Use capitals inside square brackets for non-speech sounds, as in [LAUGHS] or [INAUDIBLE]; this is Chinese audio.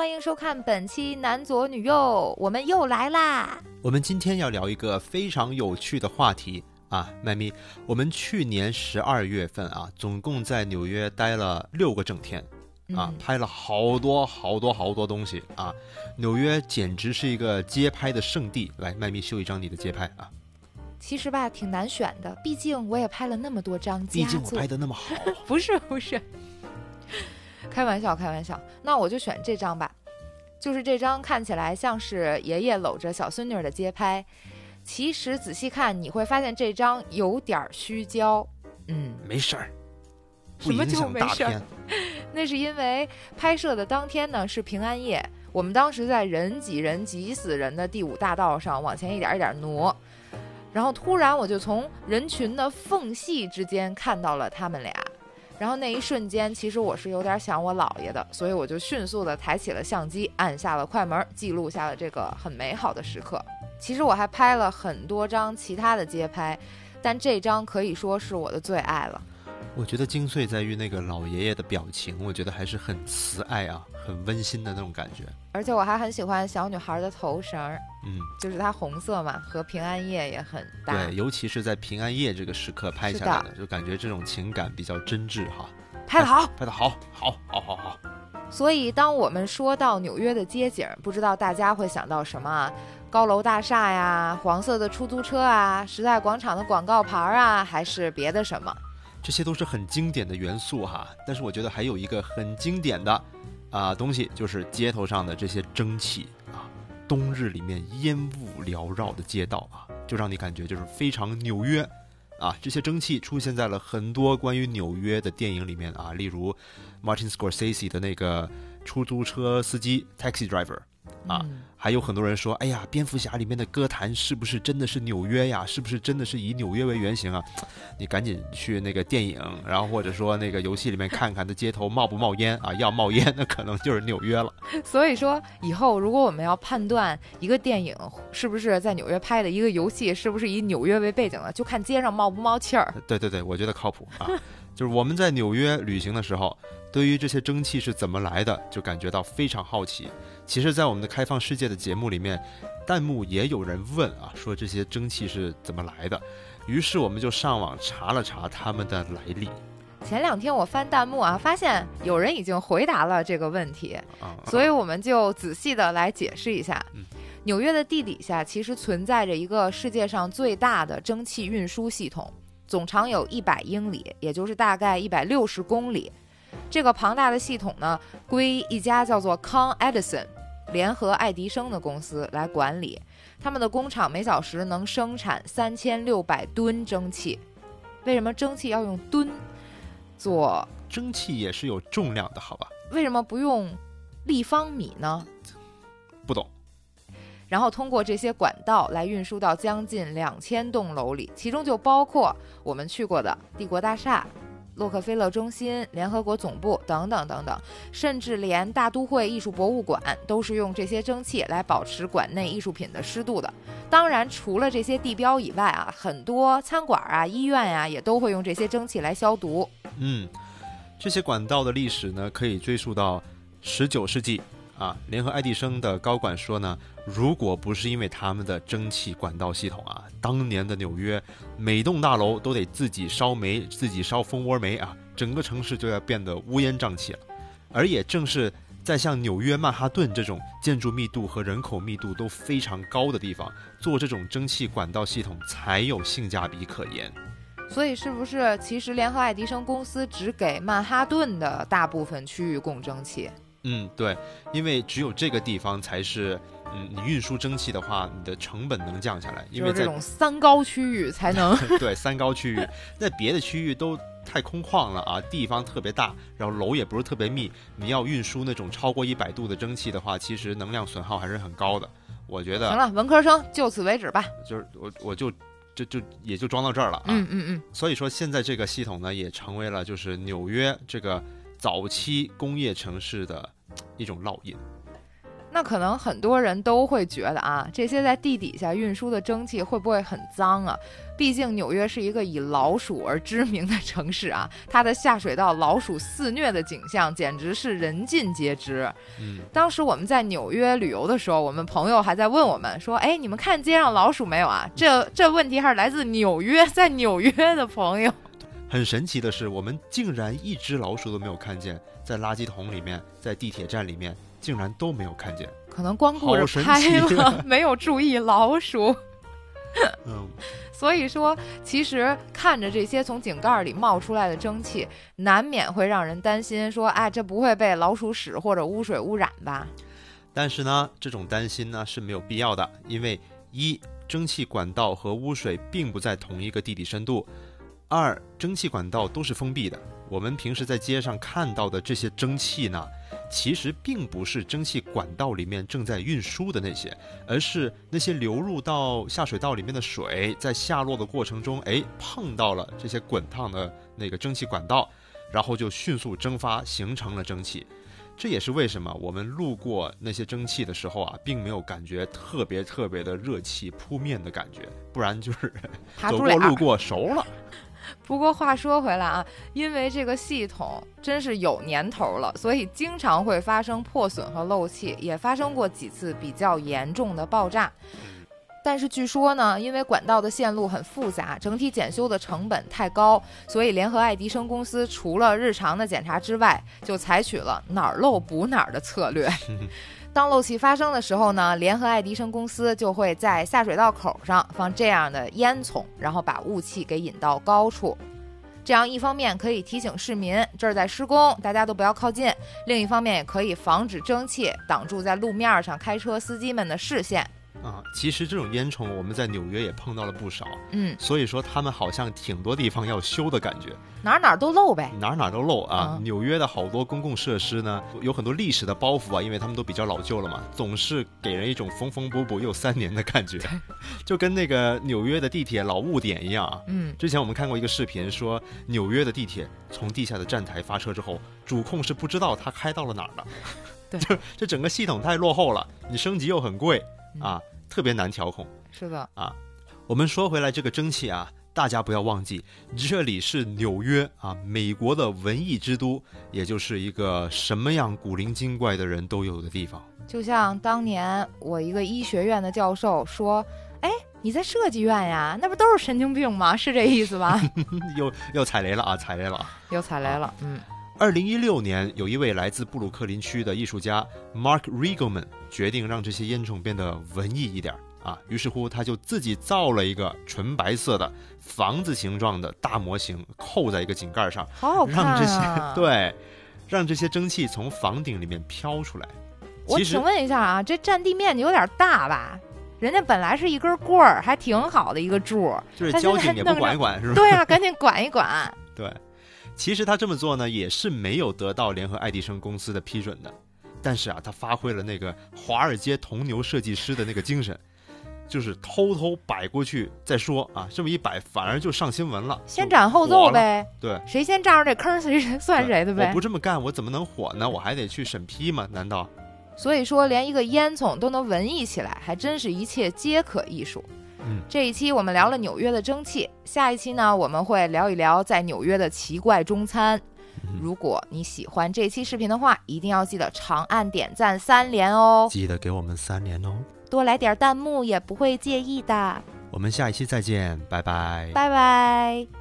欢迎收看本期男左女右，我们又来啦！我们今天要聊一个非常有趣的话题啊，麦咪，我们去年十二月份啊，总共在纽约待了六个整天，啊，拍了好多好多好多东西啊，纽约简直是一个街拍的圣地。来，麦咪秀一张你的街拍啊。其实吧，挺难选的，毕竟我也拍了那么多张。毕竟我拍的那么好。不 [LAUGHS] 是不是，开玩笑开玩笑。那我就选这张吧，就是这张看起来像是爷爷搂着小孙女的街拍，其实仔细看你会发现这张有点虚焦。嗯，没事儿，什么就没事儿？[LAUGHS] 那是因为拍摄的当天呢是平安夜，我们当时在人挤人挤死人的第五大道上往前一点一点挪。然后突然，我就从人群的缝隙之间看到了他们俩。然后那一瞬间，其实我是有点想我姥爷的，所以我就迅速的抬起了相机，按下了快门，记录下了这个很美好的时刻。其实我还拍了很多张其他的街拍，但这张可以说是我的最爱了。我觉得精髓在于那个老爷爷的表情，我觉得还是很慈爱啊。很温馨的那种感觉，而且我还很喜欢小女孩的头绳儿，嗯，就是它红色嘛，和平安夜也很搭。对，尤其是在平安夜这个时刻拍下来的，就感觉这种情感比较真挚哈。拍得好，拍得好，好，好，好，好。所以，当我们说到纽约的街景，不知道大家会想到什么？高楼大厦呀，黄色的出租车啊，时代广场的广告牌啊，还是别的什么？这些都是很经典的元素哈。但是，我觉得还有一个很经典的。啊，东西就是街头上的这些蒸汽啊，冬日里面烟雾缭绕的街道啊，就让你感觉就是非常纽约啊。这些蒸汽出现在了很多关于纽约的电影里面啊，例如 Martin Scorsese 的那个出租车司机 Taxi Driver 啊。还有很多人说：“哎呀，蝙蝠侠里面的歌坛是不是真的是纽约呀？是不是真的是以纽约为原型啊？”你赶紧去那个电影，然后或者说那个游戏里面看看，那街头冒不冒烟啊？要冒烟，那可能就是纽约了。[LAUGHS] 所以说，以后如果我们要判断一个电影是不是在纽约拍的，一个游戏是不是以纽约为背景的，就看街上冒不冒气儿。[LAUGHS] 对对对，我觉得靠谱啊。就是我们在纽约旅行的时候，对于这些蒸汽是怎么来的，就感觉到非常好奇。其实，在我们的开放世界的节目里面，弹幕也有人问啊，[LAUGHS] 说这些蒸汽是怎么来的。于是我们就上网查了查他们的来历。前两天我翻弹幕啊，发现有人已经回答了这个问题，所以我们就仔细的来解释一下。纽约的地底下其实存在着一个世界上最大的蒸汽运输系统，总长有一百英里，也就是大概一百六十公里。这个庞大的系统呢，归一家叫做康 Edison。联合爱迪生的公司来管理，他们的工厂每小时能生产三千六百吨蒸汽。为什么蒸汽要用吨做？蒸汽也是有重量的，好吧？为什么不用立方米呢？不懂。然后通过这些管道来运输到将近两千栋楼里，其中就包括我们去过的帝国大厦。洛克菲勒中心、联合国总部等等等等，甚至连大都会艺术博物馆都是用这些蒸汽来保持馆内艺术品的湿度的。当然，除了这些地标以外啊，很多餐馆啊、医院呀，也都会用这些蒸汽来消毒。嗯，这些管道的历史呢，可以追溯到十九世纪。啊，联合爱迪生的高管说呢，如果不是因为他们的蒸汽管道系统啊，当年的纽约每栋大楼都得自己烧煤，自己烧蜂窝煤啊，整个城市就要变得乌烟瘴气了。而也正是在像纽约曼哈顿这种建筑密度和人口密度都非常高的地方，做这种蒸汽管道系统才有性价比可言。所以，是不是其实联合爱迪生公司只给曼哈顿的大部分区域供蒸汽？嗯，对，因为只有这个地方才是，嗯，你运输蒸汽的话，你的成本能降下来。因为这种三高区域才能 [LAUGHS] 对三高区域，在别的区域都太空旷了啊，地方特别大，然后楼也不是特别密，你要运输那种超过一百度的蒸汽的话，其实能量损耗还是很高的。我觉得行了，文科生就此为止吧。就是我我就就就也就装到这儿了啊。嗯嗯嗯。所以说现在这个系统呢，也成为了就是纽约这个。早期工业城市的一种烙印。那可能很多人都会觉得啊，这些在地底下运输的蒸汽会不会很脏啊？毕竟纽约是一个以老鼠而知名的城市啊，[LAUGHS] 它的下水道老鼠肆虐的景象简直是人尽皆知。嗯，当时我们在纽约旅游的时候，我们朋友还在问我们说：“哎，你们看街上老鼠没有啊？”这这问题还是来自纽约，在纽约的朋友。很神奇的是，我们竟然一只老鼠都没有看见，在垃圾桶里面，在地铁站里面，竟然都没有看见。可能光顾着拍了，[LAUGHS] 没有注意老鼠。嗯。[LAUGHS] 所以说，其实看着这些从井盖里冒出来的蒸汽，难免会让人担心，说，哎，这不会被老鼠屎或者污水污染吧？但是呢，这种担心呢是没有必要的，因为一，蒸汽管道和污水并不在同一个地底深度；二，蒸汽管道都是封闭的。我们平时在街上看到的这些蒸汽呢？其实并不是蒸汽管道里面正在运输的那些，而是那些流入到下水道里面的水，在下落的过程中，哎，碰到了这些滚烫的那个蒸汽管道，然后就迅速蒸发，形成了蒸汽。这也是为什么我们路过那些蒸汽的时候啊，并没有感觉特别特别的热气扑面的感觉，不然就是走过路过熟了。不过话说回来啊，因为这个系统真是有年头了，所以经常会发生破损和漏气，也发生过几次比较严重的爆炸。但是据说呢，因为管道的线路很复杂，整体检修的成本太高，所以联合爱迪生公司除了日常的检查之外，就采取了哪儿漏补哪儿的策略。[LAUGHS] 当漏气发生的时候呢，联合爱迪生公司就会在下水道口上放这样的烟囱，然后把雾气给引到高处。这样一方面可以提醒市民这儿在施工，大家都不要靠近；另一方面也可以防止蒸汽挡住在路面上开车司机们的视线。啊，其实这种烟囱我们在纽约也碰到了不少，嗯，所以说他们好像挺多地方要修的感觉，哪哪都漏呗，哪哪都漏啊。纽约的好多公共设施呢，有很多历史的包袱啊，因为他们都比较老旧了嘛，总是给人一种缝缝补补又三年的感觉，就跟那个纽约的地铁老误点一样啊。嗯，之前我们看过一个视频，说纽约的地铁从地下的站台发车之后，主控是不知道它开到了哪儿的，对，[LAUGHS] 就这整个系统太落后了，你升级又很贵啊。特别难调控，是的啊。我们说回来，这个蒸汽啊，大家不要忘记，这里是纽约啊，美国的文艺之都，也就是一个什么样古灵精怪的人都有的地方。就像当年我一个医学院的教授说：“哎，你在设计院呀？那不都是神经病吗？是这意思吧？” [LAUGHS] 又又踩雷了啊！踩雷了，又踩雷了。嗯。二零一六年，有一位来自布鲁克林区的艺术家 Mark Riegelman 决定让这些烟囱变得文艺一点啊，于是乎他就自己造了一个纯白色的房子形状的大模型，扣在一个井盖上，好好看啊！[LAUGHS] 对，让这些蒸汽从房顶里面飘出来。我请问一下啊，这占地面积有点大吧？人家本来是一根棍儿，还挺好的一个柱，就是交警也不管一管是吧？对啊，赶紧管一管。[LAUGHS] 对。其实他这么做呢，也是没有得到联合爱迪生公司的批准的。但是啊，他发挥了那个华尔街铜牛设计师的那个精神，就是偷偷摆过去再说啊。这么一摆，反而就上新闻了，先斩后奏呗。对，谁先占着这坑，谁算谁的呗。我不这么干，我怎么能火呢？我还得去审批吗？难道？所以说，连一个烟囱都能文艺起来，还真是一切皆可艺术。这一期我们聊了纽约的蒸汽，下一期呢我们会聊一聊在纽约的奇怪中餐。如果你喜欢这期视频的话，一定要记得长按点赞三连哦！记得给我们三连哦！多来点弹幕也不会介意的。我们下一期再见，拜拜！拜拜！